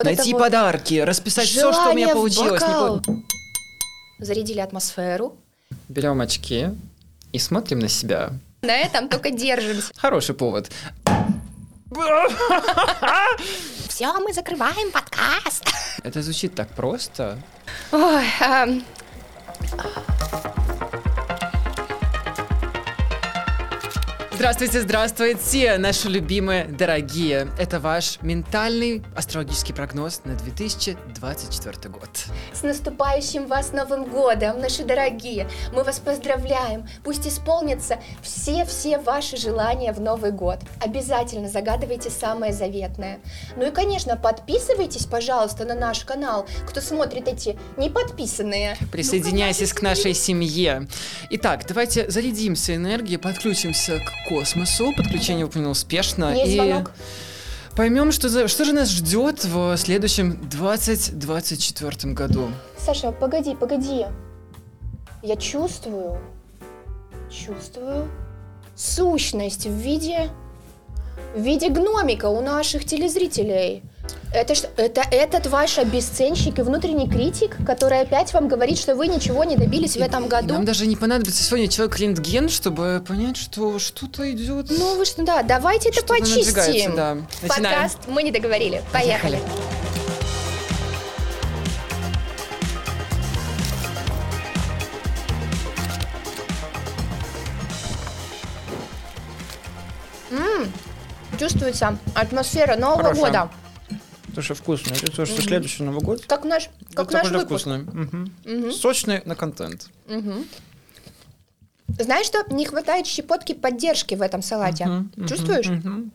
Вот Найти вот подарки, расписать все, что у меня получилось. Бокал. Зарядили атмосферу. Берем очки и смотрим на себя. На этом только держимся. Хороший повод. Все, мы закрываем подкаст. Это звучит так просто. Ой, ам, Здравствуйте, здравствуйте, наши любимые, дорогие. Это ваш ментальный астрологический прогноз на 2024 год. с наступающим вас Новым годом, наши дорогие. Мы вас поздравляем. Пусть исполнятся все-все ваши желания в Новый год. Обязательно загадывайте самое заветное. Ну и, конечно, подписывайтесь, пожалуйста, на наш канал. Кто смотрит эти неподписанные. Присоединяйтесь к нашей семье. Итак, давайте зарядимся энергией, подключимся к космосу. Подключение выполнено успешно. Есть и звонок. поймем, что, за- что же нас ждет в следующем 2024 году. Саша, погоди, погоди. Я чувствую, чувствую сущность в виде, в виде гномика у наших телезрителей. Это, это этот ваш обесценщик и внутренний критик, который опять вам говорит, что вы ничего не добились в этом И году. нам даже не понадобится сегодня человек рентген, чтобы понять, что что-то идет. Ну вы что, да, давайте это почистим. да. Начинаем. Подкаст мы не договорили. Поехали. М, Чувствуется атмосфера Нового Хорошая. года. Слушай, вкусно. Это то, что следующий Новый год. Как наш, как наш выпуск. вкусный. Мгм. Мгм. Сочный на контент. Мгм. Знаешь, что не хватает щепотки поддержки в этом салате? Мгм, мгм, Чувствуешь? мгм.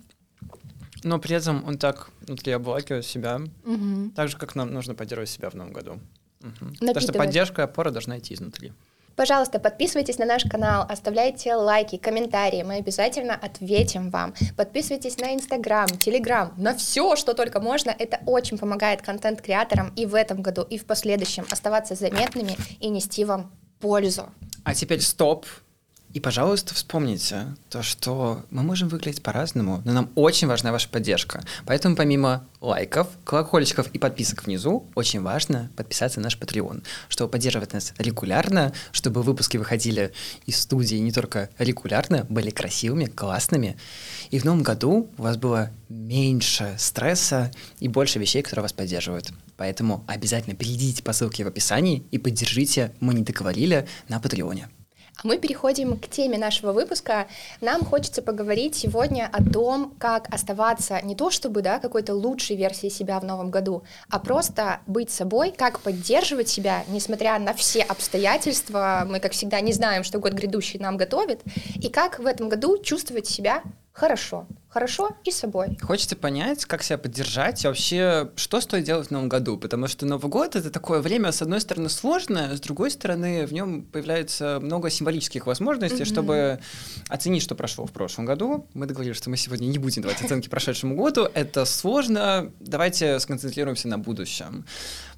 Но при этом он так внутри обволакивает себя, Мгм. так же, как нам нужно поддерживать себя в Новом году. Мгм. Потому что Напитывает. поддержка и опора должна идти изнутри. Пожалуйста, подписывайтесь на наш канал, оставляйте лайки, комментарии, мы обязательно ответим вам. Подписывайтесь на Инстаграм, Телеграм, на все, что только можно. Это очень помогает контент-креаторам и в этом году, и в последующем оставаться заметными и нести вам пользу. А теперь стоп. И, пожалуйста, вспомните то, что мы можем выглядеть по-разному, но нам очень важна ваша поддержка. Поэтому помимо лайков, колокольчиков и подписок внизу, очень важно подписаться на наш Patreon, чтобы поддерживать нас регулярно, чтобы выпуски выходили из студии не только регулярно, были красивыми, классными. И в новом году у вас было меньше стресса и больше вещей, которые вас поддерживают. Поэтому обязательно перейдите по ссылке в описании и поддержите «Мы не договорили» на Патреоне. А мы переходим к теме нашего выпуска. Нам хочется поговорить сегодня о том, как оставаться не то чтобы да, какой-то лучшей версией себя в новом году, а просто быть собой, как поддерживать себя, несмотря на все обстоятельства. Мы, как всегда, не знаем, что год грядущий нам готовит, и как в этом году чувствовать себя хорошо. Хорошо и собой. Хочется понять, как себя поддержать и вообще, что стоит делать в новом году, потому что Новый год — это такое время, с одной стороны, сложное, с другой стороны, в нем появляется много символических возможностей, Мгм. чтобы оценить, что прошло в прошлом году. Мы договорились, что мы сегодня не будем давать оценки прошедшему году, это сложно, давайте сконцентрируемся на будущем.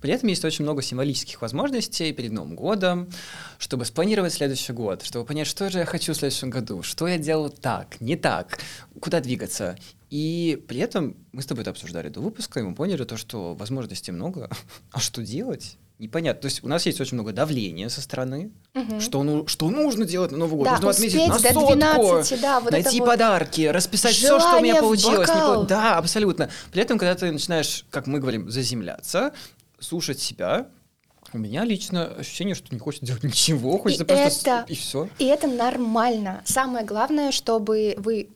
При этом есть очень много символических возможностей перед Новым годом, чтобы спланировать следующий год, чтобы понять, что же я хочу в следующем году, что я делал так, не так, куда двигаться. И при этом мы с тобой это обсуждали до выпуска, и мы поняли то, что возможностей много, а что делать? Непонятно. То есть у нас есть очень много давления со стороны, Мгм. что, ну, что нужно делать на Новый год. Да, нужно отметить на сотку, 12, да, вот найти вот. подарки, расписать все, что у меня получилось. Не Да, абсолютно. При этом, когда ты начинаешь, как мы говорим, заземляться, слушать себя, у меня лично ощущение, что не хочется делать ничего, хочется просто... с- это- И все. И это нормально. Самое главное, чтобы вы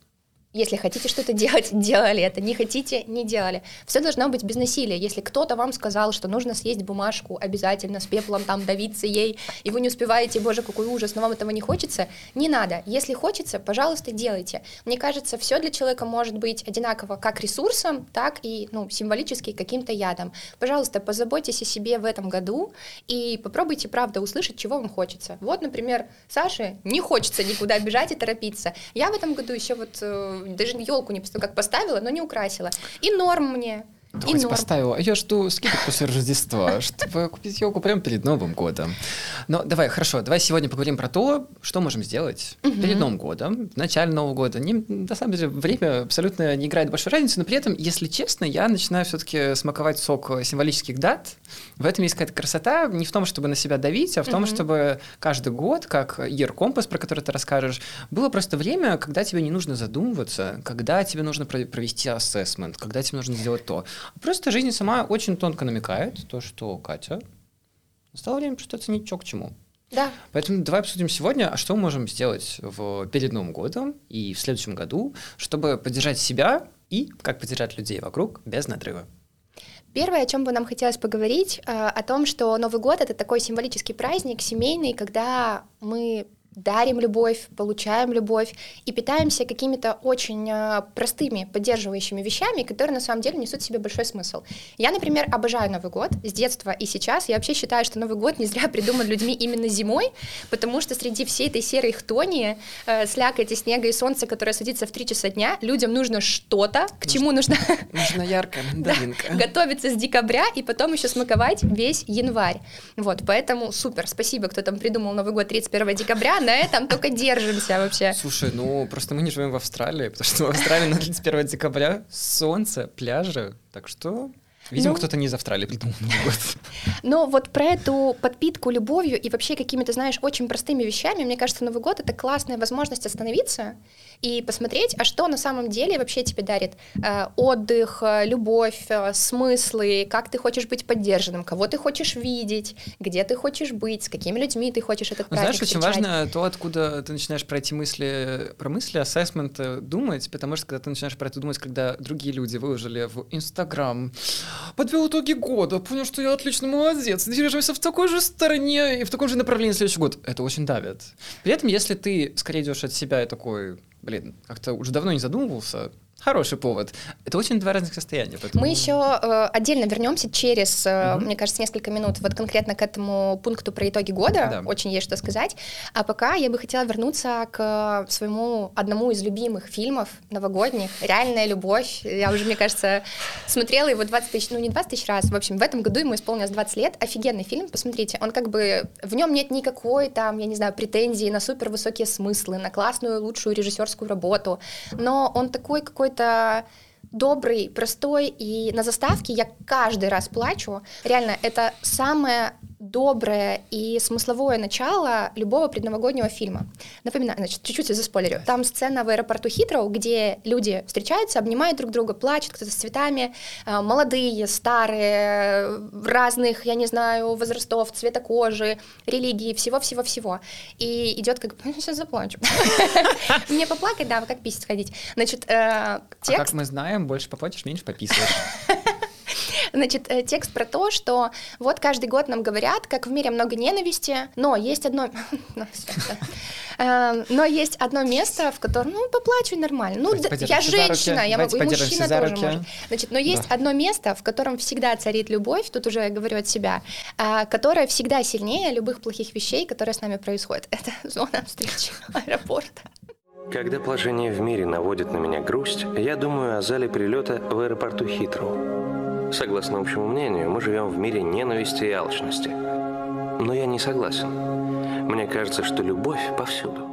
если хотите что-то делать, делали это. Не хотите, не делали. Все должно быть без насилия. Если кто-то вам сказал, что нужно съесть бумажку обязательно с пеплом, там давиться ей, и вы не успеваете, боже, какой ужас, но вам этого не хочется, не надо. Если хочется, пожалуйста, делайте. Мне кажется, все для человека может быть одинаково как ресурсом, так и ну, символически каким-то ядом. Пожалуйста, позаботьтесь о себе в этом году и попробуйте, правда, услышать, чего вам хочется. Вот, например, Саше не хочется никуда бежать и торопиться. Я в этом году еще вот э, даже елку не как поставила, но не украсила. И норм мне. Да И хоть норм. поставила. Я жду скидок после Рождества, чтобы купить елку прямо перед Новым годом. Но давай, хорошо, давай сегодня поговорим про то, что можем сделать перед Новым годом, в начале Нового года. Не, на самом деле время абсолютно не играет большой разницы, но при этом, если честно, я начинаю все-таки смаковать сок символических дат. В этом есть какая-то красота не в том, чтобы на себя давить, а в том, Мгм. чтобы каждый год, как Year Compass, про который ты расскажешь, было просто время, когда тебе не нужно задумываться, когда тебе нужно про- провести ассессмент, когда тебе нужно сделать то. Просто жизнь сама очень тонко намекает, то, что, Катя, настало время что оценить, что к чему. Да, Поэтому давай обсудим сегодня, а что мы можем сделать в, перед Новым годом и в следующем году, чтобы поддержать себя и как поддержать людей вокруг без надрыва. Первое, о чем бы нам хотелось поговорить, э, о том, что Новый год это такой символический праздник, семейный, когда мы дарим любовь, получаем любовь и питаемся какими-то очень э, простыми поддерживающими вещами, которые на самом деле несут в себе большой смысл. Я, например, обожаю Новый год с детства и сейчас. Я вообще считаю, что Новый год не зря придуман людьми именно зимой, потому что среди всей этой серой хтони, э, слякоти, снега и солнца, которое садится в 3 часа дня, людям нужно что-то, к чему нужно Нужна яркая мандаринка. готовиться с декабря и потом еще смаковать весь январь. Вот, поэтому супер, спасибо, кто там придумал Новый год 31 декабря, на этом только держимся вообще. Слушай, ну просто мы не живем в Австралии, потому что в Австралии на 31 декабря солнце, пляжи, так что... Видимо, Ну. кто-то не из Австралии придумал Новый год. Но вот про эту подпитку любовью и вообще какими-то, знаешь, очень простыми вещами, мне кажется, Новый год — это классная возможность остановиться и посмотреть, а что на самом деле вообще тебе дарит э, отдых, э, любовь, э, смыслы, как ты хочешь быть поддержанным, кого ты хочешь видеть, где ты хочешь быть, с какими людьми ты хочешь этот праздник знаешь, очень встречать. важно то, откуда ты начинаешь про эти мысли, про мысли, ассессмент э, думать, потому что когда ты начинаешь про это думать, когда другие люди выложили в Инстаграм, подвел итоги года, понял, что я отлично молодец, движемся в такой же стороне и в таком же направлении следующий год, это очень давит. При этом, если ты скорее идешь от себя и такой, блин, как-то уже давно не задумывался, хороший повод. Это очень два разных состояния. Поэтому... Мы еще э, отдельно вернемся через, э, Мгм. мне кажется, несколько минут вот конкретно к этому пункту про итоги года. Да. Очень есть что сказать. А пока я бы хотела вернуться к своему одному из любимых фильмов новогодних «Реальная любовь». Я уже, мне кажется, смотрела его 20 тысяч, ну не 20 тысяч раз. В общем, в этом году ему исполнилось 20 лет. Офигенный фильм, посмотрите. Он как бы, в нем нет никакой там, я не знаю, претензии на супер высокие смыслы, на классную, лучшую режиссерскую работу. Но он такой какой-то добрый, простой, и на заставке я каждый раз плачу. Реально, это самое доброе и смысловое начало любого предновогоднего фильма. Напоминаю, значит, чуть-чуть заспойлерю. Там сцена в аэропорту Хитроу, где люди встречаются, обнимают друг друга, плачут, кто-то с цветами, э, молодые, старые, разных, я не знаю, возрастов, цвета кожи, религии, всего-всего-всего. И идет как... Сейчас заплачу. Мне поплакать, да, как писать ходить. Значит, э, А текст как мы знаем, больше поплатишь, меньше пописываешь. Значит, э, текст про то, что вот каждый год нам говорят, как в мире много ненависти, но есть одно... Э, Но есть одно место, в котором, ну, поплачу нормально. Ну, я женщина, я могу, и мужчина тоже может. Значит, но есть одно место, в котором всегда царит любовь, тут уже я говорю от себя, а, которая всегда сильнее любых плохих вещей, которые с нами происходят. Это зона встречи аэропорта. Когда положение в мире наводит на меня грусть, я думаю о зале прилета в аэропорту Хитроу. Согласно общему мнению, мы живем в мире ненависти и алчности. Но я не согласен. Мне кажется, что любовь повсюду.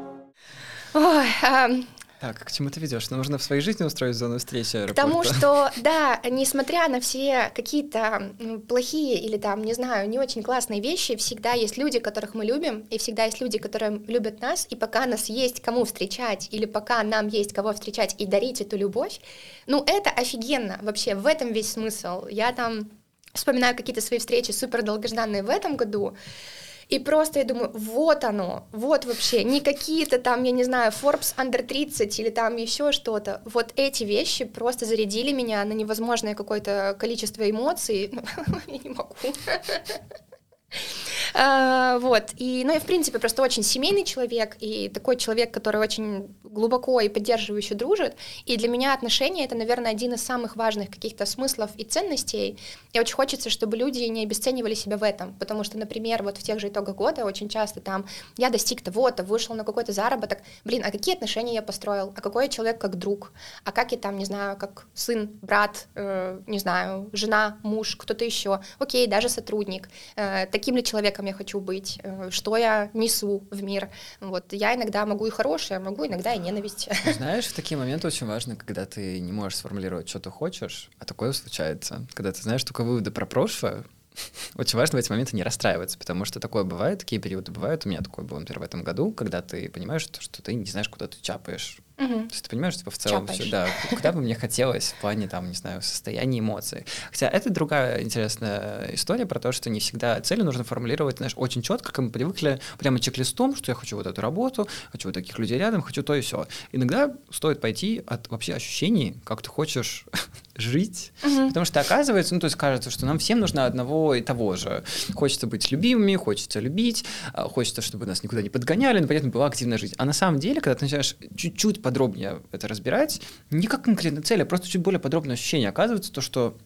Ой, ам, Так, к чему ты ведешь? Нам нужно в своей жизни устроить зону встречи К аэропорта. тому, что, да, несмотря на все какие-то плохие или там, не знаю, не очень классные вещи, всегда есть люди, которых мы любим, и всегда есть люди, которые любят нас, и пока нас есть кому встречать, или пока нам есть кого встречать и дарить эту любовь, ну, это офигенно вообще, в этом весь смысл. Я там вспоминаю какие-то свои встречи супер долгожданные в этом году, и просто я думаю, вот оно, вот вообще, не какие-то там, я не знаю, Forbes Under 30 или там еще что-то. Вот эти вещи просто зарядили меня на невозможное какое-то количество эмоций. Я не могу. А, вот, и, ну, я, в принципе, просто очень семейный человек, и такой человек, который очень глубоко и поддерживающе дружит, и для меня отношения — это, наверное, один из самых важных каких-то смыслов и ценностей, и очень хочется, чтобы люди не обесценивали себя в этом, потому что, например, вот в тех же итогах года очень часто там я достиг того-то, вышел на какой-то заработок, блин, а какие отношения я построил, а какой я человек как друг, а как я там, не знаю, как сын, брат, э, не знаю, жена, муж, кто-то еще, окей, даже сотрудник, э, таким ли человеком я хочу быть, э, что я несу в мир, вот, я иногда могу и хорошее, могу иногда и ненависть. Знаешь, в такие моменты очень важно, когда ты не можешь сформулировать, что ты хочешь, а такое случается, когда ты знаешь только выводы про прошлое, очень важно в эти моменты не расстраиваться, потому что такое бывает, такие периоды бывают. У меня такое было, например, в этом году, когда ты понимаешь, что, ты не знаешь, куда ты чапаешь. Угу. Ты понимаешь, типа, в целом все, да, куда бы мне хотелось в плане, там, не знаю, состояния эмоций. Хотя это другая интересная история про то, что не всегда цели нужно формулировать, знаешь, очень четко, как мы привыкли, прямо чек-листом, что я хочу вот эту работу, хочу вот таких людей рядом, хочу то и все. Иногда стоит пойти от вообще ощущений, как ты хочешь жить, угу. потому что оказывается, ну, то есть кажется, что нам всем нужно одного и того же. Хочется быть любимыми, хочется любить, а, хочется, чтобы нас никуда не подгоняли, но этом была активная жизнь. А на самом деле, когда ты начинаешь чуть-чуть подробнее это разбирать, не как конкретная цель, а просто чуть более подробное ощущение, оказывается то, что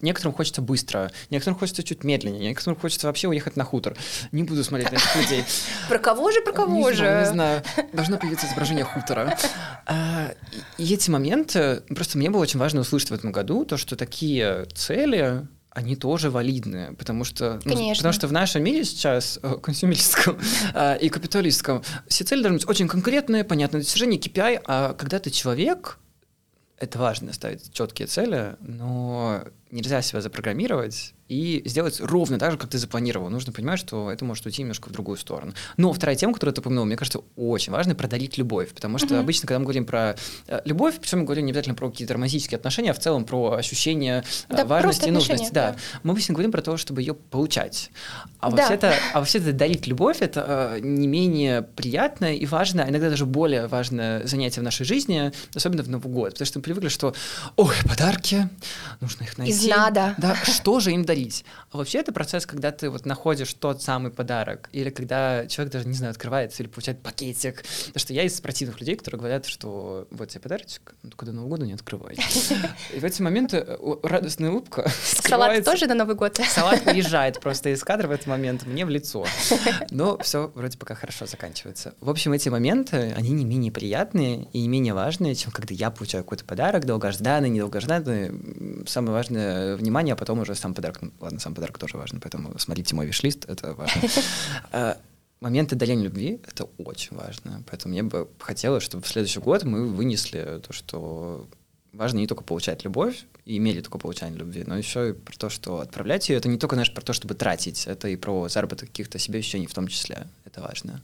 Некоторым хочется быстро, некоторым хочется чуть медленнее, некоторым хочется вообще уехать на хутор. Не буду смотреть на этих людей. Про кого же, про кого не же? Знаю, не знаю. Должно появиться изображение хутора. А, и эти моменты, просто мне было очень важно услышать в этом году то, что такие цели, они тоже валидны, потому что, ну, потому что в нашем мире сейчас, консюмерском э, и капиталистском, все цели должны быть очень конкретные, понятные достижения, KPI, а когда ты человек, это важно ставить четкие цели, но нельзя себя запрограммировать и сделать ровно так же, как ты запланировал. Нужно понимать, что это может уйти немножко в другую сторону. Но вторая тема, которую ты упомянул, мне кажется, очень важно продарить любовь, потому что mm-hmm. обычно, когда мы говорим про э, любовь, причем мы говорим не обязательно про какие-то романтические отношения, а в целом про ощущение э, да, важности и нужности. Да. да. Мы обычно говорим про то, чтобы ее получать. А да. вообще-то, а вообще-то дарить любовь это э, не менее приятное и важное, а иногда даже более важное занятие в нашей жизни, особенно в Новый год, потому что мы привыкли, что ой, подарки, нужно их найти. Из надо. Да, что же им дарить? Дарить. А вообще это процесс, когда ты вот находишь тот самый подарок, или когда человек даже, не знаю, открывается или получает пакетик. Потому что я из противных людей, которые говорят, что вот тебе подарочек, ну, только до Нового года не открывай. И в эти моменты э, радостная улыбка Салат тоже на Новый год? Салат приезжает просто из кадра в этот момент мне в лицо. Но все вроде пока хорошо заканчивается. В общем, эти моменты, они не менее приятные и не менее важные, чем когда я получаю какой-то подарок, долгожданный, недолгожданный. Самое важное — внимание, а потом уже сам подарок ладно, сам подарок тоже важен, поэтому смотрите мой виш-лист, это важно. А, моменты дарения любви — это очень важно, поэтому мне бы хотелось, чтобы в следующий год мы вынесли то, что важно не только получать любовь и имели только получание любви, но еще и про то, что отправлять ее, это не только, знаешь, про то, чтобы тратить, это и про заработок каких-то себе ощущений в том числе, это важно.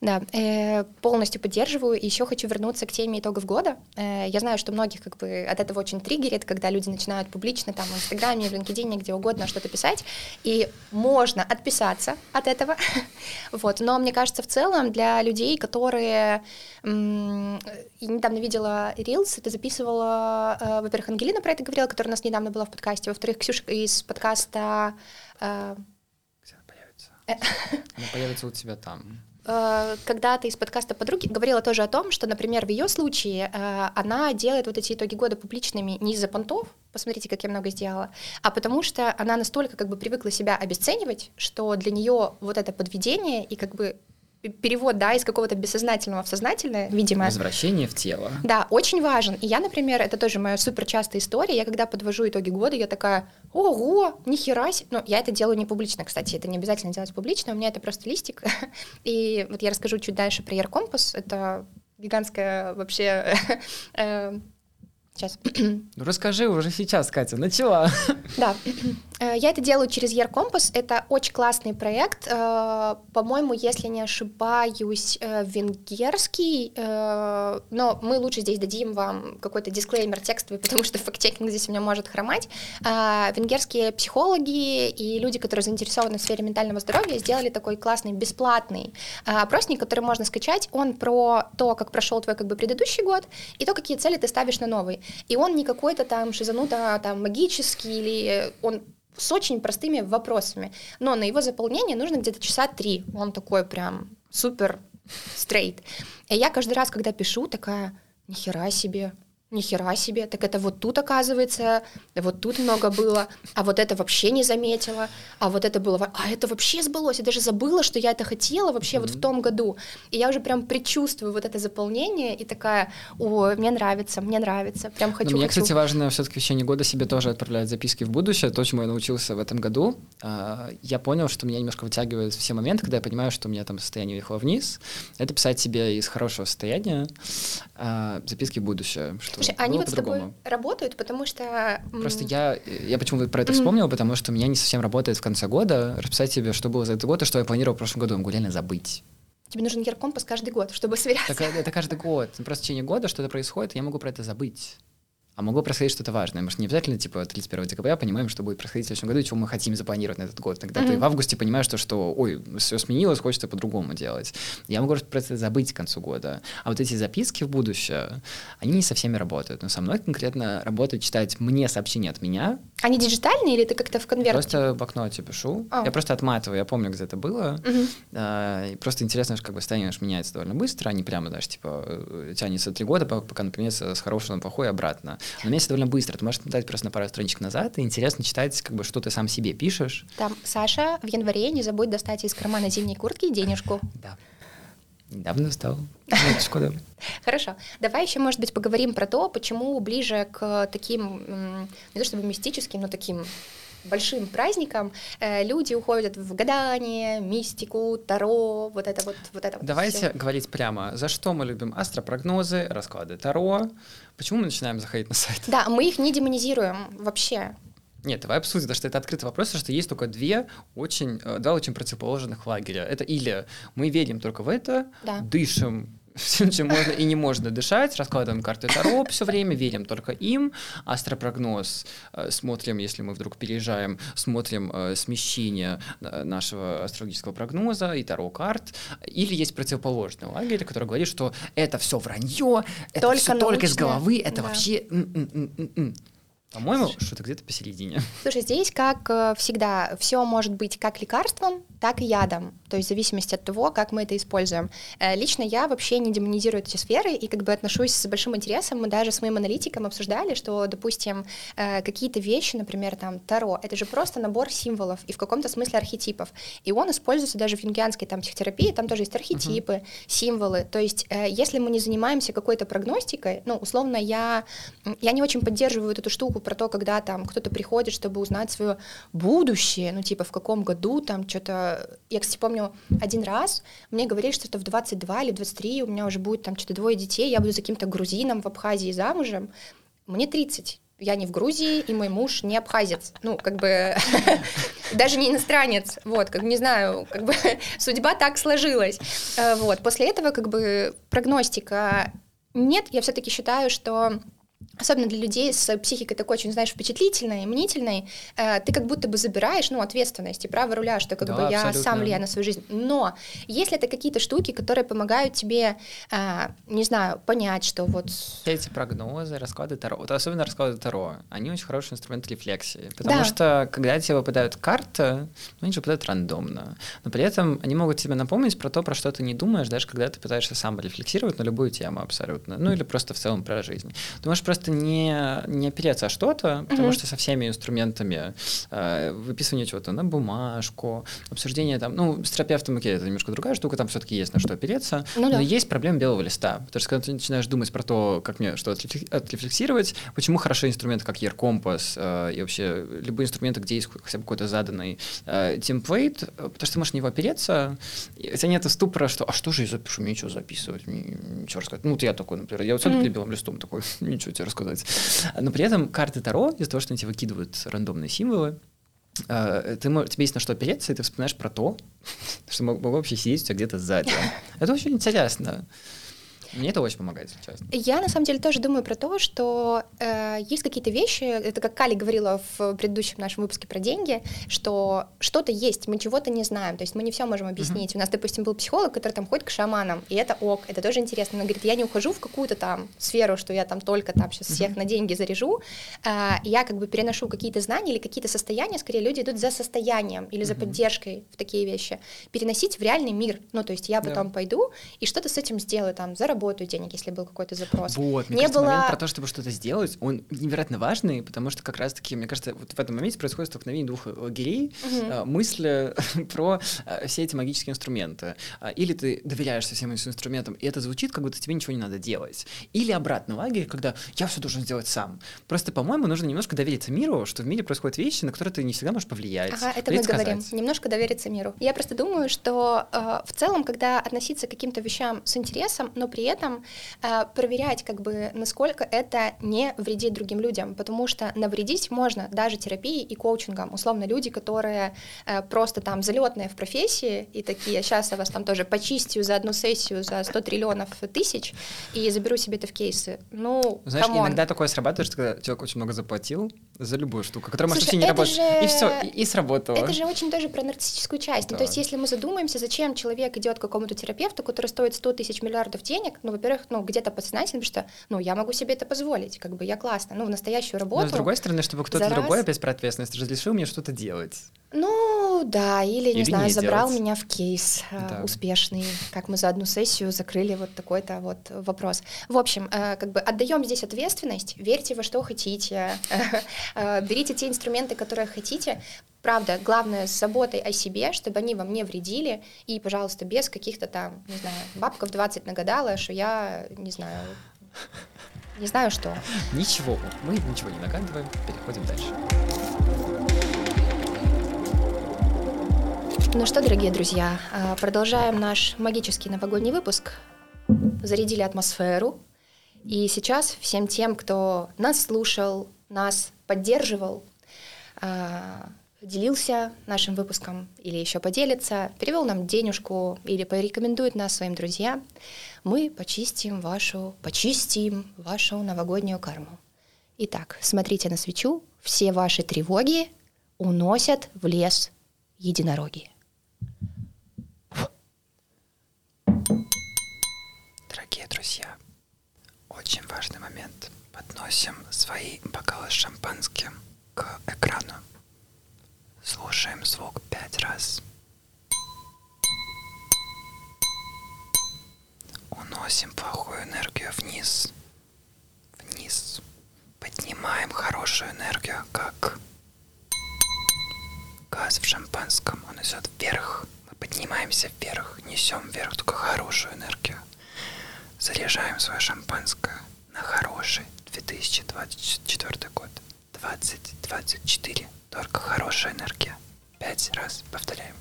Да, э, полностью поддерживаю. И еще хочу вернуться к теме итогов года. Э, я знаю, что многих как бы от этого очень триггерит, когда люди начинают публично там в Инстаграме, в LinkedIn, где угодно что-то писать. И можно отписаться от этого. вот. Но мне кажется, в целом для людей, которые... М- я недавно видела Reels, это записывала, э, во-первых, Ангелина про это говорила, которая у нас недавно была в подкасте, во-вторых, Ксюша из подкаста... Э? Она появится у тебя там. Э, когда-то из подкаста подруги говорила тоже о том, что, например, в ее случае э, она делает вот эти итоги года публичными не из-за понтов, посмотрите, как я много сделала, а потому что она настолько как бы привыкла себя обесценивать, что для нее вот это подведение и как бы перевод, да, из какого-то бессознательного в сознательное, видимо. Возвращение в тело. Да, очень важен. И я, например, это тоже моя супер частая история. Я когда подвожу итоги года, я такая, ого, нихера себе. Ну, я это делаю не публично, кстати, это не обязательно делать публично, у меня это просто листик. И вот я расскажу чуть дальше про Compass. Это гигантская вообще э, Сейчас. Ну, расскажи уже сейчас, Катя, начала. Да, э, я это делаю через Year Compass. Это очень классный проект. Э, по-моему, если не ошибаюсь, э, венгерский. Но мы лучше здесь дадим вам какой-то дисклеймер текстовый, потому что фактчекинг здесь у меня может хромать. Венгерские психологи и люди, которые заинтересованы в сфере ментального здоровья, сделали такой классный бесплатный опросник, который можно скачать. Он про то, как прошел твой как бы предыдущий год, и то, какие цели ты ставишь на новый. И он не какой-то там шизануто там магический, или он с очень простыми вопросами. Но на его заполнение нужно где-то часа три. Он такой прям супер стрейт. И я каждый раз, когда пишу, такая, нихера себе, нихера себе, так это вот тут оказывается, вот тут много было, а вот это вообще не заметила, а вот это было, а это вообще сбылось, я даже забыла, что я это хотела вообще mm-hmm. вот в том году, и я уже прям предчувствую вот это заполнение и такая, о, мне нравится, мне нравится, прям хочу. Но мне, хочу. кстати, важно все-таки в течение года себе тоже отправлять записки в будущее, то, чему я научился в этом году, а, я понял, что меня немножко вытягивают все моменты, когда я понимаю, что у меня там состояние уехало вниз, это писать себе из хорошего состояния а, записки в будущее, что Слушай, они вот с тобой работают, потому что... Просто я, я почему про это вспомнил, потому что у меня не совсем работает в конце года расписать себе, что было за этот год и что я планировал в прошлом году. Я могу реально забыть. Тебе нужен Еркомпас каждый год, чтобы сверяться. Так, это каждый год. Просто в течение года что-то происходит, и я могу про это забыть а могло происходить что-то важное. Может, не обязательно, типа, 31 декабря понимаем, что будет происходить в следующем году, и чего мы хотим запланировать на этот год. Тогда mm-hmm. ты в августе понимаешь, что, что, ой, все сменилось, хочется по-другому делать. Я могу просто забыть к концу года. А вот эти записки в будущее, они не со всеми работают. Но со мной конкретно работает читать мне сообщения от меня. Они диджитальные или ты как-то в конверте? Просто в блокноте пишу. Oh. Я просто отматываю, я помню, где это было. Mm-hmm. А, и просто интересно, что как бы состояние меняется довольно быстро, они прямо даже, типа, э, тянется три года, пока, например, с хорошего на плохое обратно. Но меняется довольно быстро. Ты можешь дать просто на пару страничек назад, и интересно читать, как бы, что ты сам себе пишешь. Там, Саша, в январе не забудь достать из кармана зимней куртки денежку. Да. Недавно стал. Хорошо. Давай еще, может быть, поговорим про то, почему ближе к таким, не то чтобы мистическим, но таким большим праздникам э, люди уходят в гадание, мистику, таро, вот это вот, вот это вот. Давайте всё. говорить прямо, за что мы любим астропрогнозы, расклады таро, почему мы начинаем заходить на сайт? Да, мы их не демонизируем вообще. Нет, давай обсудим, потому что это открытый вопрос, что есть только две очень, э, два очень противоположных лагеря. Это или мы верим только в это, да. дышим всем, чем можно и не можно дышать, раскладываем карты Таро все время, верим только им, астропрогноз э, смотрим, если мы вдруг переезжаем, смотрим э, смещение э, нашего астрологического прогноза и Таро карт, или есть противоположный лагерь, который говорит, что это все вранье, это только все только из головы, это да. вообще... По-моему, что-то где-то посередине. Слушай, здесь, как всегда, все может быть как лекарством, так и ядом, то есть в зависимости от того, как мы это используем. Э, лично я вообще не демонизирую эти сферы и как бы отношусь с большим интересом. Мы даже с моим аналитиком обсуждали, что, допустим, э, какие-то вещи, например, там Таро, это же просто набор символов и в каком-то смысле архетипов. И он используется даже в юнгианской там психотерапии, там тоже есть архетипы, uh-huh. символы. То есть если мы не занимаемся какой-то прогностикой, ну, условно, я, я не очень поддерживаю эту штуку про то, когда там кто-то приходит, чтобы узнать свое будущее, ну, типа, в каком году там что-то... Я, кстати, помню, один раз мне говорили, что это в 22 или 23 у меня уже будет там что-то двое детей, я буду за каким-то грузином в Абхазии замужем. Мне 30 я не в Грузии, и мой муж не абхазец. Ну, как бы даже не иностранец. Вот, как не знаю, как бы судьба так сложилась. Э, вот, после этого как бы прогностика нет, я все-таки считаю, что особенно для людей с психикой такой очень, знаешь, впечатлительной, мнительной, э, ты как будто бы забираешь, ну, ответственность и право руля, что как да, бы я абсолютно. сам влияю на свою жизнь. Но если это какие-то штуки, которые помогают тебе, э, не знаю, понять, что вот... Эти прогнозы, расклады Таро, вот особенно расклады Таро, они очень хороший инструмент рефлексии, потому да. что когда тебе выпадают карты, ну, они же выпадают рандомно, но при этом они могут тебе напомнить про то, про что ты не думаешь, даже когда ты пытаешься сам рефлексировать на любую тему абсолютно, ну, или просто в целом про жизнь. Ты можешь просто не, не опереться о что-то, потому mm-hmm. что со всеми инструментами э, выписывания чего-то на бумажку, обсуждение там, ну, с терапевтом, окей, это немножко другая штука, там все-таки есть на что опереться, ну, но да. есть проблема белого листа, потому что когда ты начинаешь думать про то, как мне что отрефлексировать, почему хороши инструменты, как ER-компас э, и вообще любые инструменты, где есть хотя бы какой-то заданный э, темплейт, э, потому что ты можешь на него опереться, и тебя нет ступора, что, а что же я запишу, мне ничего записывать, мне ничего рассказать. Ну, вот я такой, например, я вот сяду mm-hmm. перед белым листом такой, ничего тебе рассказать. Но при этом карты Таро, из-за того, что они тебе выкидывают рандомные символы, э, ты, тебе есть на что опереться, и ты вспоминаешь про то, что могу вообще сидеть у тебя где-то сзади. Это очень интересно. Мне это очень помогает, если честно. Я на самом деле тоже думаю про то, что э, есть какие-то вещи, это как Кали говорила в предыдущем нашем выпуске про деньги, что что-то есть, мы чего-то не знаем, то есть мы не все можем объяснить. Uh-huh. У нас, допустим, был психолог, который там ходит к шаманам, и это ок, это тоже интересно. Она говорит, я не ухожу в какую-то там сферу, что я там только там сейчас всех uh-huh. на деньги заряжу, э, я как бы переношу какие-то знания или какие-то состояния, скорее люди идут за состоянием или за uh-huh. поддержкой в такие вещи. Переносить в реальный мир, ну то есть я потом да. пойду и что-то с этим сделаю, там заработаю денег, если был какой-то запрос. Вот, мне не кажется, было... момент про то, чтобы что-то сделать, он невероятно важный, потому что как раз-таки, мне кажется, вот в этом моменте происходит столкновение двух лагерей, uh-huh. мысли про э, все эти магические инструменты. А, или ты доверяешься всем этим инструментам, и это звучит, как будто тебе ничего не надо делать. Или обратно лагерь, когда я все должен сделать сам. Просто, по-моему, нужно немножко довериться миру, что в мире происходят вещи, на которые ты не всегда можешь повлиять. Ага, это мы говорим. Немножко довериться миру. Я просто думаю, что э, в целом, когда относиться к каким-то вещам с интересом, но при этом э, проверять, как бы, насколько это не вредит другим людям, потому что навредить можно даже терапией и коучингом. Условно, люди, которые э, просто там залетные в профессии и такие, сейчас я вас там тоже почистю за одну сессию за 100 триллионов тысяч и заберу себе это в кейсы. Ну, Знаешь, come on. иногда такое срабатывает, что когда человек очень много заплатил за любую штуку, которая Слушай, может вообще не работать, же... и все, и, и сработало. Это же очень тоже про нарциссическую часть. Да. Ну, то есть, если мы задумаемся, зачем человек идет к какому-то терапевту, который стоит 100 тысяч миллиардов денег, ну, во-первых, ну, где-то подсознательно, что, ну, я могу себе это позволить, как бы я классно, ну, в настоящую работу. Но с другой стороны, чтобы кто-то другой раз... без про ответственность разрешил мне что-то делать. Ну, да, или, или не знаю, не забрал делать. меня в кейс э, да. успешный, как мы за одну сессию закрыли вот такой-то вот вопрос. В общем, э, как бы отдаем здесь ответственность, верьте во что хотите, э, берите те инструменты, которые хотите, правда, главное с заботой о себе, чтобы они вам не вредили, и, пожалуйста, без каких-то там, не знаю, бабка в 20 нагадала, что я, не знаю, не знаю что. Ничего, мы ничего не нагадываем, переходим дальше. Ну что, дорогие друзья, а, продолжаем наш магический новогодний выпуск. Зарядили атмосферу. И сейчас всем тем, кто нас слушал, нас поддерживал, а, делился нашим выпуском или еще поделится, перевел нам денежку или порекомендует нас своим друзьям, мы почистим вашу, почистим вашу новогоднюю карму. Итак, смотрите на свечу, все ваши тревоги уносят в лес единороги. Очень важный момент. Подносим свои бокалы с шампанским к экрану. Слушаем звук пять раз. Уносим плохую энергию вниз. Вниз. Поднимаем хорошую энергию, как газ в шампанском. Он идет вверх. Мы поднимаемся вверх, несем вверх только хорошую энергию. Заряжаем свое шампанское на хороший 2024 год. 2024. Только хорошая энергия. Пять раз повторяем.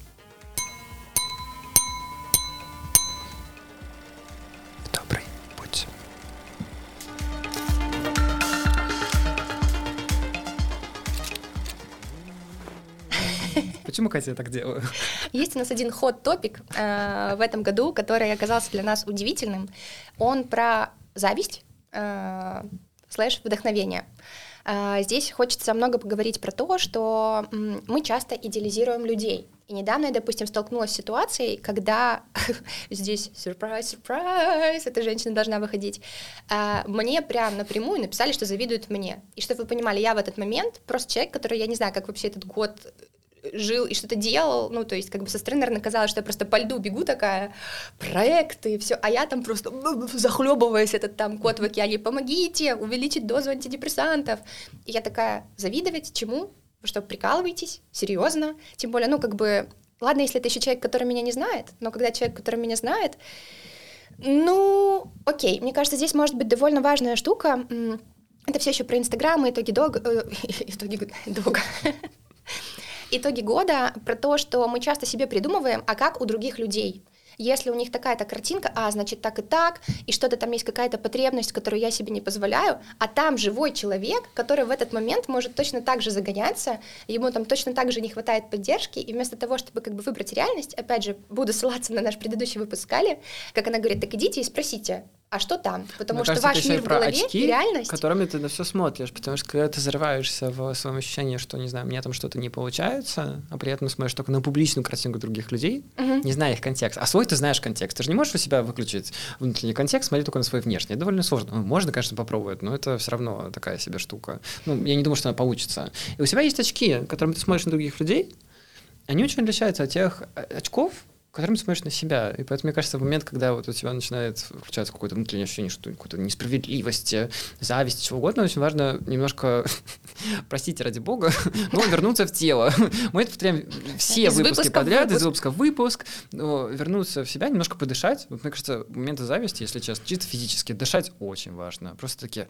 Почему, Катя, я так делаю? Есть у нас один ход-топик э, в этом году, который оказался для нас удивительным. Он про зависть э, слэш вдохновение. А, здесь хочется много поговорить про то, что мы часто идеализируем людей. И недавно я, допустим, столкнулась с ситуацией, когда здесь сюрприз, сюрприз, эта женщина должна выходить, мне прям напрямую написали, что завидуют мне. И чтобы вы понимали, я в этот момент просто человек, который, я не знаю, как вообще этот год жил и что-то делал, ну, то есть как бы со стороны, наверное, казалось, что я просто по льду бегу такая, проекты и все, а я там просто захлебываясь этот там кот в океане, помогите увеличить дозу антидепрессантов. И я такая, завидовать чему? Вы что, прикалываетесь? Серьезно? Тем более, ну, как бы, ладно, если это еще человек, который меня не знает, но когда человек, который меня знает, ну, окей, мне кажется, здесь может быть довольно важная штука, это все еще про Инстаграм и итоги долга, э, итоги долга, итоги года про то, что мы часто себе придумываем, а как у других людей. Если у них такая-то картинка, а, значит, так и так, и что-то там есть какая-то потребность, которую я себе не позволяю, а там живой человек, который в этот момент может точно так же загоняться, ему там точно так же не хватает поддержки, и вместо того, чтобы как бы выбрать реальность, опять же, буду ссылаться на наш предыдущий выпуск Кали, как она говорит, так идите и спросите, а что там? Потому Мне что кажется, ваш мир в голове очки, и реальность. которыми ты на все смотришь, потому что когда ты зарываешься в своем ощущении, что, не знаю, мне там что-то не получается, а при этом смотришь только на публичную картинку других людей, Мгм. не зная их контекст. А свой ты знаешь контекст. Ты же не можешь у себя выключить внутренний контекст, смотреть только на свой внешний. Это довольно сложно. Ну, Можно, конечно, попробовать, но это все равно такая себе штука. Ну, я не думаю, что она получится. И у тебя есть очки, которыми ты смотришь на других людей, они очень отличаются от тех э, очков, которыми ты смотришь на себя. И поэтому, мне кажется, в момент, когда вот у тебя начинает включаться какое-то внутреннее ощущение, что какой-то несправедливости, зависти, чего угодно, очень важно немножко, простите ради бога, но вернуться в тело. Мы это повторяем все Из выпуски подряд, из выпуск. выпуска в выпуск, но вернуться в себя, немножко подышать. Вот, мне кажется, моменты зависти, если честно, чисто физически, дышать очень важно. Просто такие,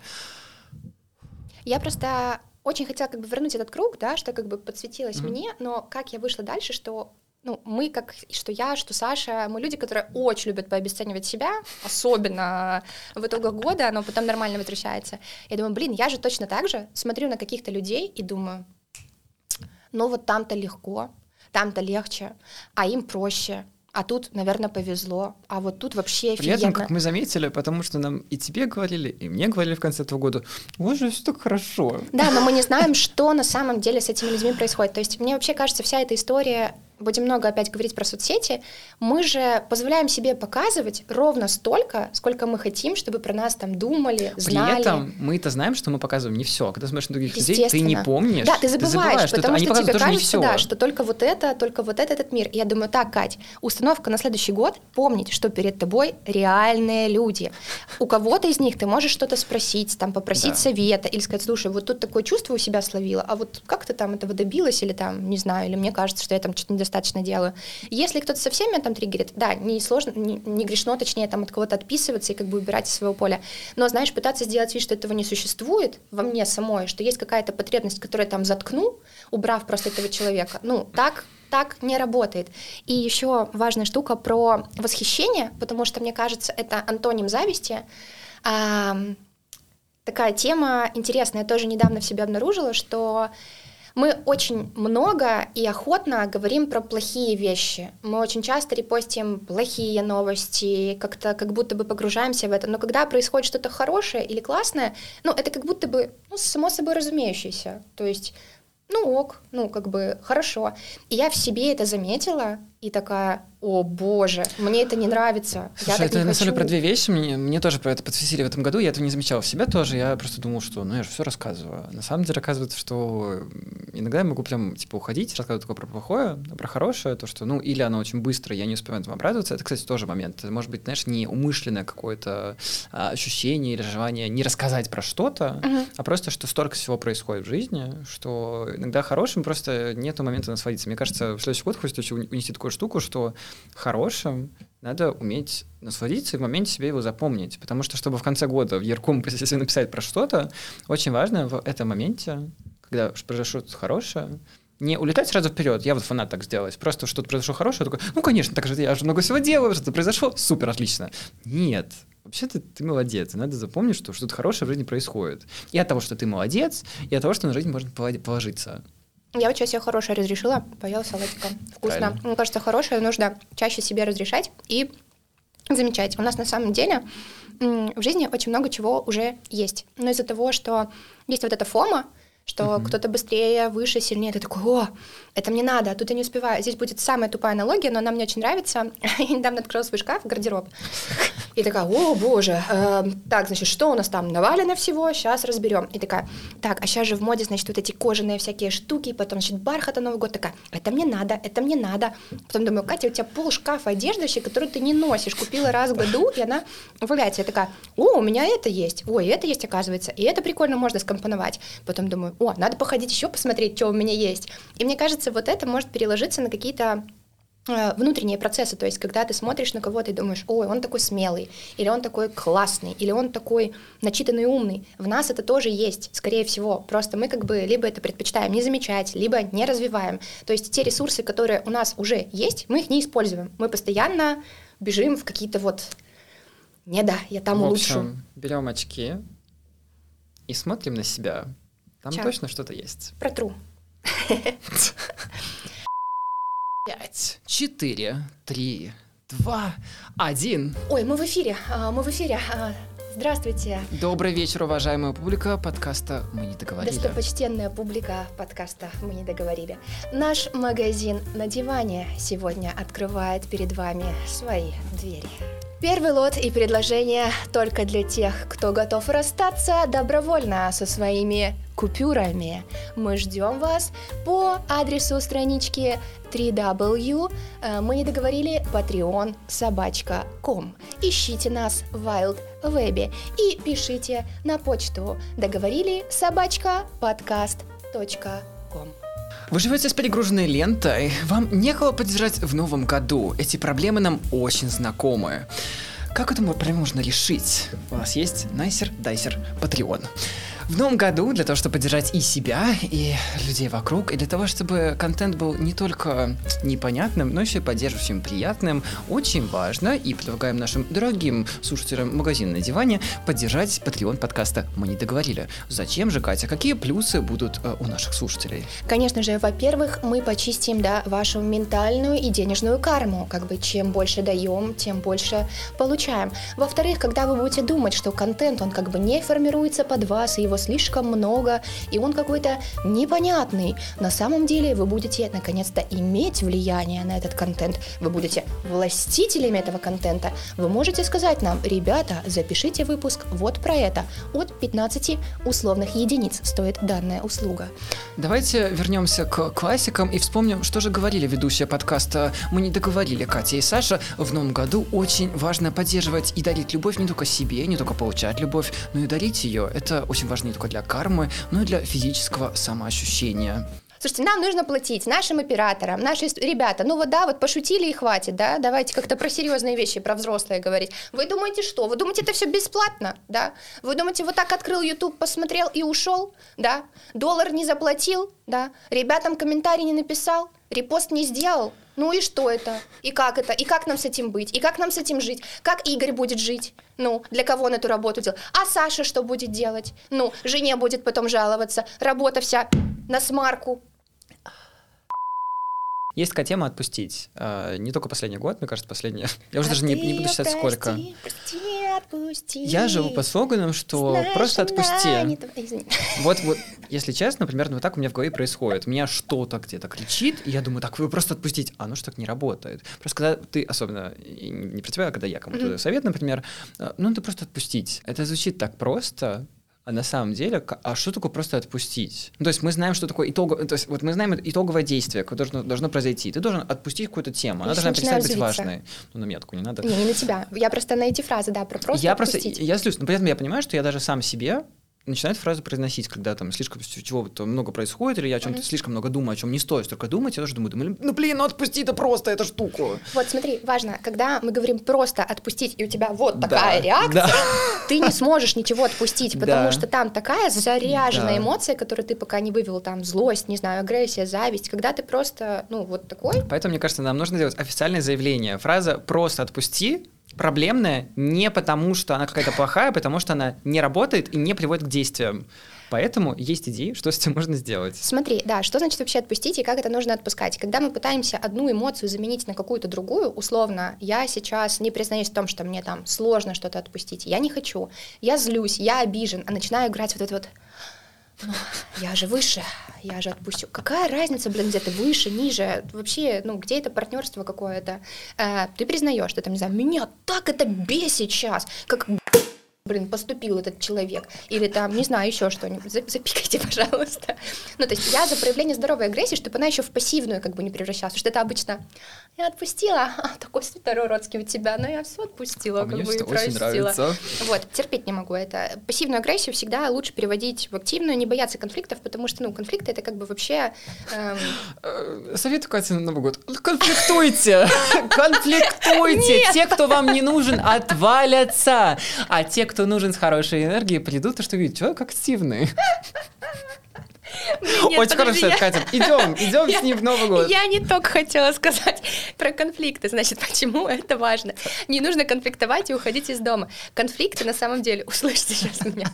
Я просто очень хотела как бы вернуть этот круг, да, что как бы подсветилось Мгм. мне, но как я вышла дальше, что ну, мы, как что я, что Саша, мы люди, которые очень любят пообесценивать себя, особенно в итогах года, но потом нормально возвращается. Я думаю, блин, я же точно так же смотрю на каких-то людей и думаю, ну вот там-то легко, там-то легче, а им проще, а тут, наверное, повезло, а вот тут вообще При офигенно. как мы заметили, потому что нам и тебе говорили, и мне говорили в конце этого года, у вас же все так хорошо. Да, но мы не знаем, что на самом деле с этими людьми происходит. То есть мне вообще кажется, вся эта история, будем много опять говорить про соцсети, мы же позволяем себе показывать ровно столько, сколько мы хотим, чтобы про нас там думали, знали. При этом мы-то знаем, что мы показываем не все. Когда смотришь на других людей, ты не помнишь. Да, ты забываешь, что потому они что тебе кажется, да, что только вот это, только вот это, этот мир. И я думаю, так, Кать, установка на следующий год — помнить, что перед тобой реальные люди. У кого-то из них ты можешь что-то спросить, там, попросить Да. совета или сказать, слушай, вот тут такое чувство у себя словила, а вот как ты там этого добилась или там, не знаю, или мне кажется, что я там что-то недостаточно делаю. Если кто-то совсем меня там триггерит, да, не сложно, не, не грешно, точнее, там от кого-то отписываться и как бы убирать из своего поля. Но, знаешь, пытаться сделать вид, что этого не существует во мне самой, что есть какая-то потребность, которую я там заткну, убрав просто этого человека. Ну, так так не работает. И еще важная штука про восхищение, потому что, мне кажется, это антоним зависти. Ам, такая тема интересная. Я тоже недавно в себе обнаружила, что мы очень много и охотно говорим про плохие вещи. Мы очень часто репостим плохие новости, как-то как будто бы погружаемся в это. Но когда происходит что-то хорошее или классное, ну, это как будто бы ну, само собой разумеющееся. То есть, ну ок, ну как бы хорошо. И я в себе это заметила и такая, о боже, мне это не нравится. я Слушай, так это на самом деле хочу». про две вещи. Мне, мне тоже про это подсветили в этом году. Я этого не замечал в себе тоже. Я просто думал, что ну я же все рассказываю. На самом деле оказывается, что иногда я могу прям типа уходить, рассказывать только про плохое, а про хорошее, то, что ну или оно очень быстро, я не успеваю этому обрадоваться. Это, кстати, тоже момент. Это может быть, знаешь, не умышленное какое-то а, ощущение или желание не рассказать про что-то, Мгм. а просто, что столько всего происходит в жизни, что иногда хорошим просто нету момента насладиться. Мне кажется, в следующий год хочется унести такую штуку, что хорошим надо уметь насладиться и в моменте себе его запомнить. Потому что, чтобы в конце года в Ярком себе написать про что-то, очень важно в этом моменте, когда произошло что-то хорошее, не улетать сразу вперед. Я вот фанат так сделать. Просто что-то произошло хорошее, такой, ну, конечно, так же я же много всего делаю, что-то произошло, супер, отлично. Нет. Вообще-то ты молодец, и надо запомнить, что что-то хорошее в жизни происходит. И от того, что ты молодец, и от того, что на жизнь можно поло- положиться. Я вот сейчас себе хорошее разрешила, поела салатика. Вкусно. Правильно. Мне кажется, хорошее нужно чаще себе разрешать и замечать. У нас на самом деле в жизни очень много чего уже есть. Но из-за того, что есть вот эта фома, что Мгм. кто-то быстрее, выше, сильнее, ты такой, о, это мне надо, а тут я не успеваю. Здесь будет самая тупая аналогия, но она мне очень нравится. Я недавно открыла свой шкаф, гардероб. И такая, о, боже, эм, так, значит, что у нас там навалено всего, сейчас разберем. И такая, так, а сейчас же в моде, значит, вот эти кожаные всякие штуки, потом, значит, бархата Новый год, такая, это мне надо, это мне надо. Потом думаю, Катя, у тебя пол шкафа одежды вообще, которую ты не носишь, купила раз в году, и она валяется. Я такая, о, у меня это есть, ой, это есть, оказывается, и это прикольно можно скомпоновать. Потом думаю, о, надо походить еще посмотреть, что у меня есть. И мне кажется, вот это может переложиться на какие-то э, внутренние процессы, то есть когда ты смотришь на кого-то и думаешь, ой, он такой смелый, или он такой классный, или он такой начитанный и умный, в нас это тоже есть, скорее всего, просто мы как бы либо это предпочитаем не замечать, либо не развиваем, то есть те ресурсы, которые у нас уже есть, мы их не используем, мы постоянно бежим в какие-то вот, не да, я там в лучше. общем, берем очки и смотрим на себя. Там Ча. точно что-то есть. Протру. Пять, четыре, три, два, один. Ой, мы в эфире, а, мы в эфире. А, Здравствуйте. Добрый вечер, уважаемая публика подкаста «Мы не договорили». Достопочтенная публика подкаста «Мы не договорили». Наш магазин на диване сегодня открывает перед вами свои двери. Первый лот и предложение только для тех, кто готов расстаться добровольно со своими купюрами. Мы ждем вас по адресу странички 3w э, мы не договорили patreon собачка.com. Ищите нас в Wild Web и пишите на почту договорили собачка подкаст.ком. Вы живете с перегруженной лентой, вам некого поддержать в новом году. Эти проблемы нам очень знакомы. Как эту проблему можно решить? У нас есть Найсер Дайсер Патреон. В новом году для того, чтобы поддержать и себя, и людей вокруг, и для того, чтобы контент был не только непонятным, но еще и поддерживающим, приятным, очень важно, и предлагаем нашим дорогим слушателям магазина на диване поддержать Patreon подкаста «Мы не договорили». Зачем же, Катя? Какие плюсы будут э, у наших слушателей? Конечно же, во-первых, мы почистим, да, вашу ментальную и денежную карму. Как бы чем больше даем, тем больше получаем. Во-вторых, когда вы будете думать, что контент, он как бы не формируется под вас, и его слишком много, и он какой-то непонятный. На самом деле вы будете наконец-то иметь влияние на этот контент, вы будете властителями этого контента. Вы можете сказать нам, ребята, запишите выпуск вот про это. От 15 условных единиц стоит данная услуга. Давайте вернемся к классикам и вспомним, что же говорили ведущие подкаста «Мы не договорили» Катя и Саша. В новом году очень важно поддерживать и дарить любовь не только себе, не только получать любовь, но и дарить ее. Это очень важно не только для кармы, но и для физического самоощущения. Слушайте, нам нужно платить нашим операторам, наши ребята, ну вот да, вот пошутили и хватит, да, давайте как-то про серьезные вещи, про взрослые говорить. Вы думаете что? Вы думаете, это все бесплатно, да? Вы думаете, вот так открыл YouTube, посмотрел и ушел, да? Доллар не заплатил, да? Ребятам комментарий не написал, репост не сделал, ну и что это? И как это? И как нам с этим быть? И как нам с этим жить? Как Игорь будет жить? Ну, для кого он эту работу делал? А Саша что будет делать? Ну, жене будет потом жаловаться. Работа вся на смарку. Есть такая тема отпустить. А, не только последний год, мне кажется, последний. Я уже а даже не, не буду считать, прости, сколько. Прости, отпусти. Я живу по слогану, что Знаешь, просто отпусти. Не... Вот, вот, если честно, примерно вот так у меня в голове происходит. У меня что-то где-то кричит, и я думаю, так, вы просто отпустить. А ну что так не работает. Просто когда ты, особенно, не про тебя, а когда я кому-то mm-hmm. совет, например, а, ну, ты просто отпустить. Это звучит так просто, а на самом деле, а что такое просто отпустить? Ну, то есть мы знаем, что такое итог, то есть вот мы знаем итоговое действие, которое должно, должно произойти. Ты должен отпустить какую-то тему, она должна перестать быть важной. Ну, на метку не надо. Не, не на тебя. Я просто на эти фразы, да, про просто Я отпустить. просто, я злюсь, но при этом я понимаю, что я даже сам себе начинает фразу произносить, когда там слишком чего-то много происходит, или я о чем-то mm-hmm. слишком много думаю, о чем не стоит столько думать, я тоже думаю, думаю, ну блин, ну отпусти это просто эту штуку. Вот смотри, важно, когда мы говорим просто отпустить, и у тебя вот такая да, реакция, да. ты не сможешь ничего отпустить, потому да. что там такая заряженная да. эмоция, которую ты пока не вывел, там злость, не знаю, агрессия, зависть, когда ты просто, ну вот такой. Поэтому, мне кажется, нам нужно сделать официальное заявление. Фраза «просто отпусти» проблемная не потому, что она какая-то плохая, а потому что она не работает и не приводит к действиям. Поэтому есть идеи, что с этим можно сделать. Смотри, да, что значит вообще отпустить и как это нужно отпускать? Когда мы пытаемся одну эмоцию заменить на какую-то другую, условно, я сейчас не признаюсь в том, что мне там сложно что-то отпустить, я не хочу, я злюсь, я обижен, а начинаю играть вот это вот ну, я же выше, я же отпущу. Какая разница, блин, где ты выше, ниже? Вообще, ну, где это партнерство какое-то? Э, ты признаешь, что там, не знаю, меня так это бесит сейчас, как блин, поступил этот человек, или там, не знаю, еще что-нибудь, запикайте, пожалуйста. Ну, то есть я за проявление здоровой агрессии, чтобы она еще в пассивную как бы не превращалась, потому что это обычно я отпустила, а, такой святой родский у тебя, но я все отпустила, а как бы и простила. Вот, терпеть не могу это. Пассивную агрессию всегда лучше переводить в активную, не бояться конфликтов, потому что, ну, конфликты это как бы вообще... Эм... Э, Советую Катя на Новый год. Конфликтуйте! Конфликтуйте! Те, кто вам не нужен, отвалятся, а те, кто нужен с хорошей энергией, придут, и что видят, человек активный. Нет, Очень хорошо, я... Катя. Идем, идем с ним в Новый год. Я не только хотела сказать про конфликты. Значит, почему это важно? Не нужно конфликтовать и уходить из дома. Конфликты на самом деле, услышьте сейчас меня,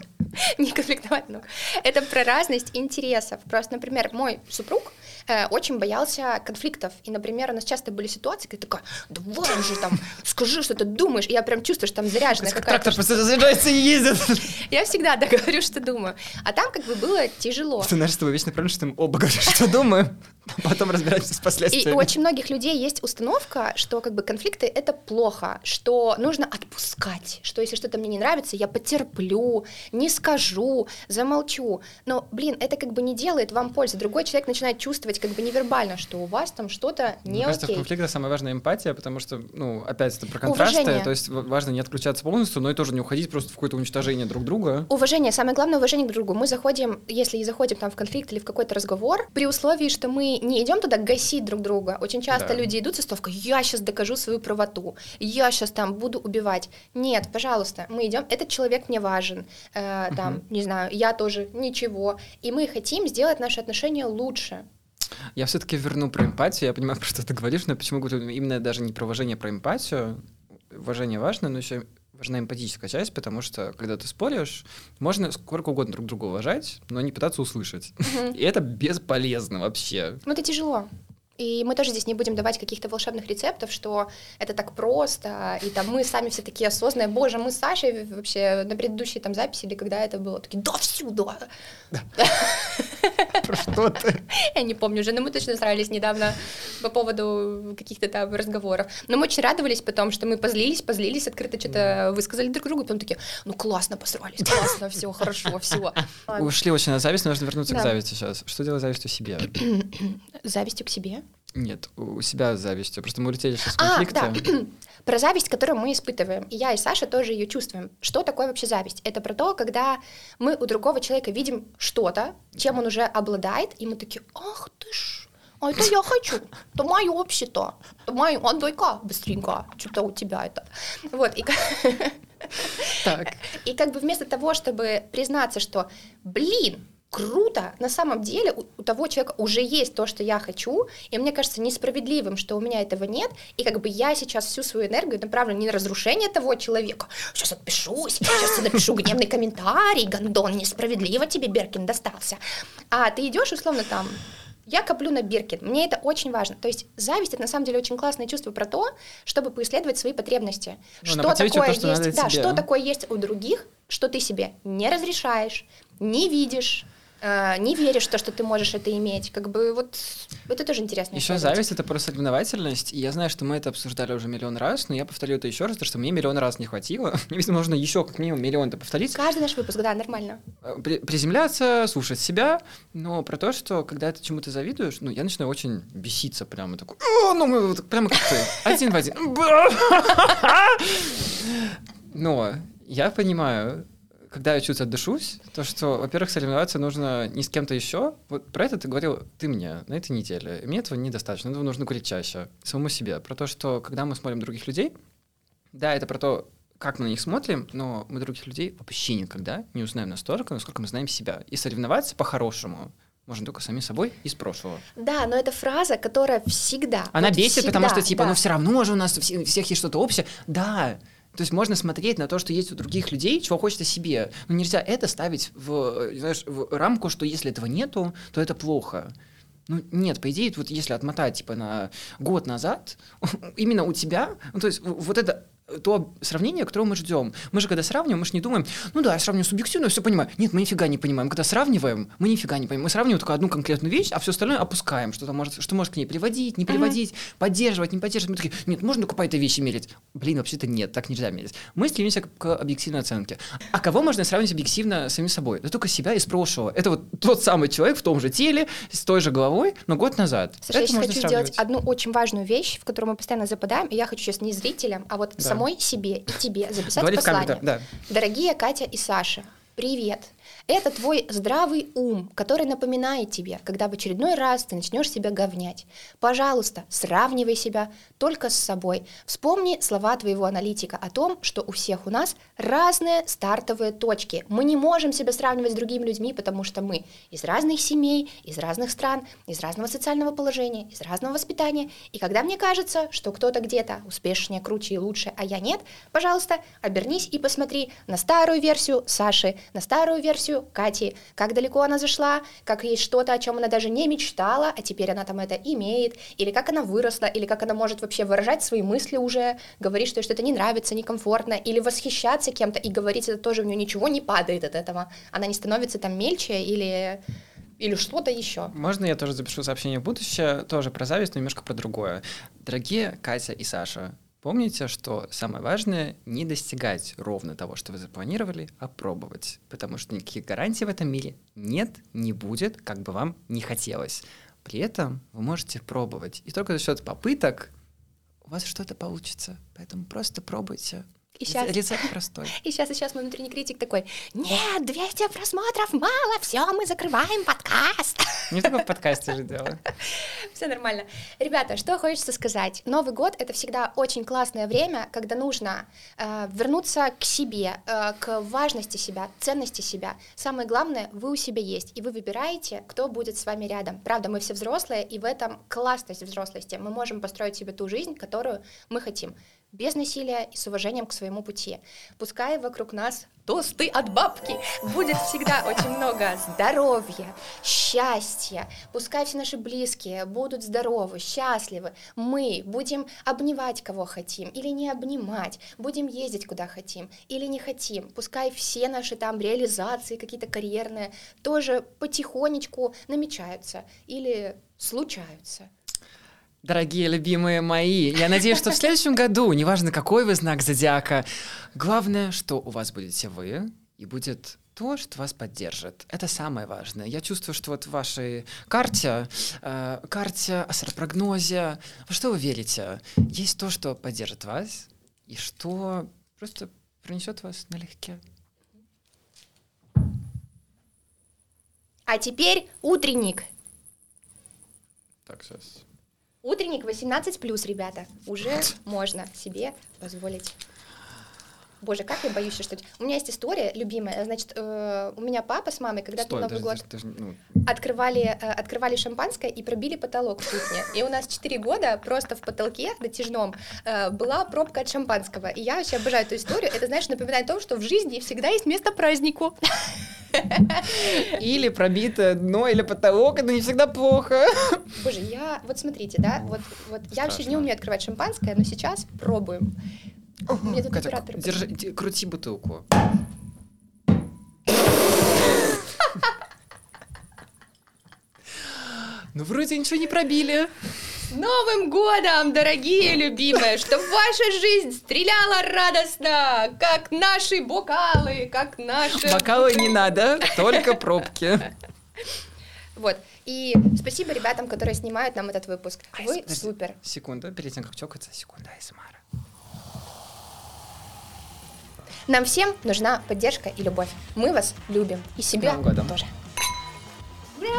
не конфликтовать, но это про разность интересов. Просто, например, мой супруг, э, очень боялся конфликтов. И, например, у нас часто были ситуации, когда такая, давай же там, скажи, что ты думаешь. И я прям чувствую, что там заряженная Как какая-то трактор просто заряжается и ездит. Я всегда да, говорю, что думаю. А там как бы было тяжело. Это наш с тобой вечный проблема, что мы оба говорим, что думаем, а потом разбираемся с И последствиями. у очень многих людей есть установка, что как бы конфликты — это плохо, что нужно отпускать, что если что-то мне не нравится, я потерплю, не скажу, замолчу. Но, блин, это как бы не делает вам пользы. Другой человек начинает чувствовать как бы невербально, что у вас там что-то не Мне кажется, в окей. конфликтах самая важная эмпатия, потому что, ну, опять это про контрасты, Уважение. то есть в- важно не отключаться полностью, но и тоже не уходить просто в какое-то уничтожение друг друга. Уважение, самое главное уважение к другу. Мы заходим, если и заходим там в конфликт или в какой-то разговор, при условии, что мы не идем туда гасить друг друга. Очень часто Да. люди идут с истовкой, я сейчас докажу свою правоту, я сейчас там буду убивать. Нет, пожалуйста, мы идем, этот человек мне важен, э, там, не знаю, я тоже, ничего. И мы хотим сделать наши отношения лучше. Я все-таки верну про эмпатию. Я понимаю, про что ты говоришь, но почему именно даже не про уважение, а про эмпатию. Уважение важно, но еще важна эмпатическая часть, потому что когда ты споришь, можно сколько угодно друг друга уважать, но не пытаться услышать. И это бесполезно вообще. Ну, это тяжело. И мы тоже здесь не будем давать каких-то волшебных рецептов, что это так просто, и там мы сами все такие осознанные. Боже, мы с Сашей вообще на предыдущей там записи, или когда это было, такие, да всюду. Про что ты? Я не помню уже, но мы точно срались недавно по поводу каких-то там разговоров. Но мы очень радовались потом, что мы позлились, позлились, открыто что-то высказали друг другу, потом такие, ну классно посрались, классно, все хорошо, все. Ушли очень на зависть, но нужно вернуться к зависти сейчас. Что делать завистью себе? Завистью к себе. Нет, у себя завистью. Просто мы улетели сейчас в А, конфликты. да. Про зависть, которую мы испытываем. И я, и Саша тоже ее чувствуем. Что такое вообще зависть? Это про то, когда мы у другого человека видим что-то, чем он уже обладает, и мы такие, ах ты ж, а это я хочу, это мое вообще-то, это мое, отдай-ка быстренько, что-то у тебя это. Вот, и, Так. и как бы вместо того, чтобы признаться, что, блин, круто, на самом деле у, у того человека уже есть то, что я хочу, и мне кажется несправедливым, что у меня этого нет, и как бы я сейчас всю свою энергию направлю не на разрушение того человека, сейчас отпишусь, сейчас я напишу гневный комментарий, гандон, несправедливо тебе Беркин достался, а ты идешь условно там, я коплю на Биркин. Мне это очень важно. То есть зависть это на самом деле очень классное чувство про то, чтобы поисследовать свои потребности. Ну, что такое то, что есть, да, тебе. что такое есть у других, что ты себе не разрешаешь, не видишь, не веришь в то, что ты можешь это иметь. Как бы вот это тоже интересно. Еще зависть это про соревновательность. И я знаю, что мы это обсуждали уже миллион раз, но я повторю это еще раз, потому что мне миллион раз не хватило. Мне, видимо, нужно еще как минимум миллион это повторить. Каждый наш выпуск, да, нормально. Э, при- приземляться, слушать себя, но про то, что когда ты чему-то завидуешь, ну, я начинаю очень беситься прямо, такой, «О, ну, мы вот прямо как ты, один в один. Но я понимаю, когда я чуть отдышусь, то, что, во-первых, соревноваться нужно не с кем-то еще. Вот про это ты говорил ты мне на этой неделе. И мне этого недостаточно, этого нужно говорить чаще, самому себе. Про то, что когда мы смотрим других людей, да, это про то, как мы на них смотрим, но мы других людей вообще никогда не узнаем настолько, насколько мы знаем себя. И соревноваться по-хорошему можно только сами собой из прошлого. Да, но это фраза, которая всегда. Она вот бесит, потому всегда, что, типа, да. ну все равно же у нас у всех есть что-то общее. Да, то есть можно смотреть на то, что есть у других людей, чего хочется себе. Но нельзя это ставить в, э, знаешь, в рамку, что если этого нету, то это плохо. Ну, нет, по идее, вот если отмотать, типа, на год назад, именно у тебя, ну, то есть вот это то сравнение, которого мы ждем. Мы же, когда сравниваем, мы же не думаем, ну да, я сравниваю субъективно, все понимаю. Нет, мы нифига не понимаем. Когда сравниваем, мы нифига не понимаем. Мы сравниваем только одну конкретную вещь, а все остальное опускаем, что, там может, что может к ней приводить, не приводить, поддерживать, не поддерживать. Мы такие, нет, можно только по этой вещи мерить. Блин, вообще-то нет, так нельзя мерить. Мы стремимся к, к объективной оценке. А кого можно сравнить объективно с самим собой? Да только себя из прошлого. Это вот тот самый человек в том же теле, с той же головой, но год назад. Саша, я Это сейчас можно хочу сравнивать. сделать одну очень важную вещь, в которую мы постоянно западаем, и я хочу сейчас не зрителям, а вот Да. Самой себе и тебе записать Говори в послание. камеру, да. Дорогие Катя и Саша, привет! Это твой здравый ум, который напоминает тебе, когда в очередной раз ты начнешь себя говнять. Пожалуйста, сравнивай себя только с собой. Вспомни слова твоего аналитика о том, что у всех у нас разные стартовые точки. Мы не можем себя сравнивать с другими людьми, потому что мы из разных семей, из разных стран, из разного социального положения, из разного воспитания. И когда мне кажется, что кто-то где-то успешнее, круче и лучше, а я нет, пожалуйста, обернись и посмотри на старую версию Саши, на старую версию Кати, как далеко она зашла, как есть что-то, о чем она даже не мечтала, а теперь она там это имеет, или как она выросла, или как она может вообще выражать свои мысли уже, говорить, что ей что-то не нравится, некомфортно, или восхищаться кем-то и говорить это тоже, у нее ничего не падает от этого, она не становится там мельче или или что-то еще. Можно я тоже запишу сообщение в будущее, тоже про зависть, но немножко про другое. Дорогие Катя и Саша, Помните, что самое важное — не достигать ровно того, что вы запланировали, а пробовать. Потому что никаких гарантий в этом мире нет, не будет, как бы вам не хотелось. При этом вы можете пробовать. И только за счет попыток у вас что-то получится. Поэтому просто пробуйте. И сейчас, Рецепт простой. И сейчас, и сейчас мой внутренний критик такой, нет, 200 просмотров мало, все, мы закрываем подкаст. Не только в подкасте же дело. Все нормально. Ребята, что хочется сказать. Новый год — это всегда очень классное время, когда нужно э, вернуться к себе, э, к важности себя, ценности себя. Самое главное, вы у себя есть, и вы выбираете, кто будет с вами рядом. Правда, мы все взрослые, и в этом классность взрослости. Мы можем построить себе ту жизнь, которую мы хотим без насилия и с уважением к своему пути. Пускай вокруг нас тосты от бабки будет всегда очень много здоровья, счастья. Пускай все наши близкие будут здоровы, счастливы. Мы будем обнимать кого хотим или не обнимать, будем ездить куда хотим или не хотим. Пускай все наши там реализации какие-то карьерные тоже потихонечку намечаются или случаются. Дорогие любимые мои, я надеюсь, что в следующем году, неважно какой вы знак зодиака, главное, что у вас будете вы, и будет то, что вас поддержит. Это самое важное. Я чувствую, что вот в вашей карте, э, карте астропрогнозе, во что вы верите, есть то, что поддержит вас, и что просто принесет вас налегке. А теперь утренник. Так, сейчас. Утренник 18 плюс, ребята. Уже можно себе позволить. Боже, как я боюсь, что... У меня есть история любимая. Значит, э, у меня папа с мамой когда-то Новый даже, год даже, ну, открывали, э, открывали шампанское и пробили потолок в кухне. И у нас 4 года просто в потолке натяжном э, была пробка от шампанского. И я вообще обожаю эту историю. Это, знаешь, напоминает о том, что в жизни всегда есть место празднику. Или пробитое дно, или потолок, это не всегда плохо. Боже, я... Вот смотрите, да, вот, вот я вообще не умею открывать шампанское, но сейчас пробуем. Мне тут Катя, оператор... держи, крути бутылку. Ну, вроде ничего не пробили. Новым годом, дорогие любимые, чтобы ваша жизнь стреляла радостно, как наши бокалы, как наши... Бокалы не надо, только пробки. Вот. И спасибо ребятам, которые снимают нам этот выпуск. Вы подожди. супер. Секунду, перед тем, как чокаться, секунда, Айсмара. Нам всем нужна поддержка и любовь. Мы вас любим. И себя Новым годом. тоже. Бля.